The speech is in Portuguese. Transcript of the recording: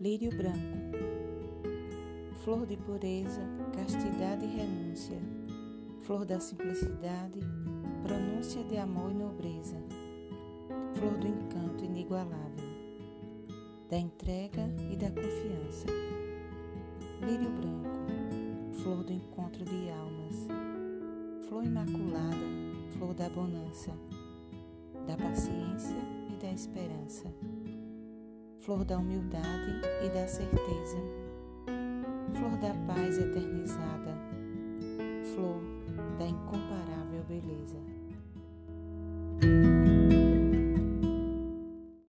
Lírio branco, flor de pureza, castidade e renúncia, flor da simplicidade, pronúncia de amor e nobreza, flor do encanto inigualável, da entrega e da confiança. Lírio branco, flor do encontro de almas, flor imaculada, flor da bonança, da paciência e da esperança, flor da humildade e da certeza flor da paz eternizada,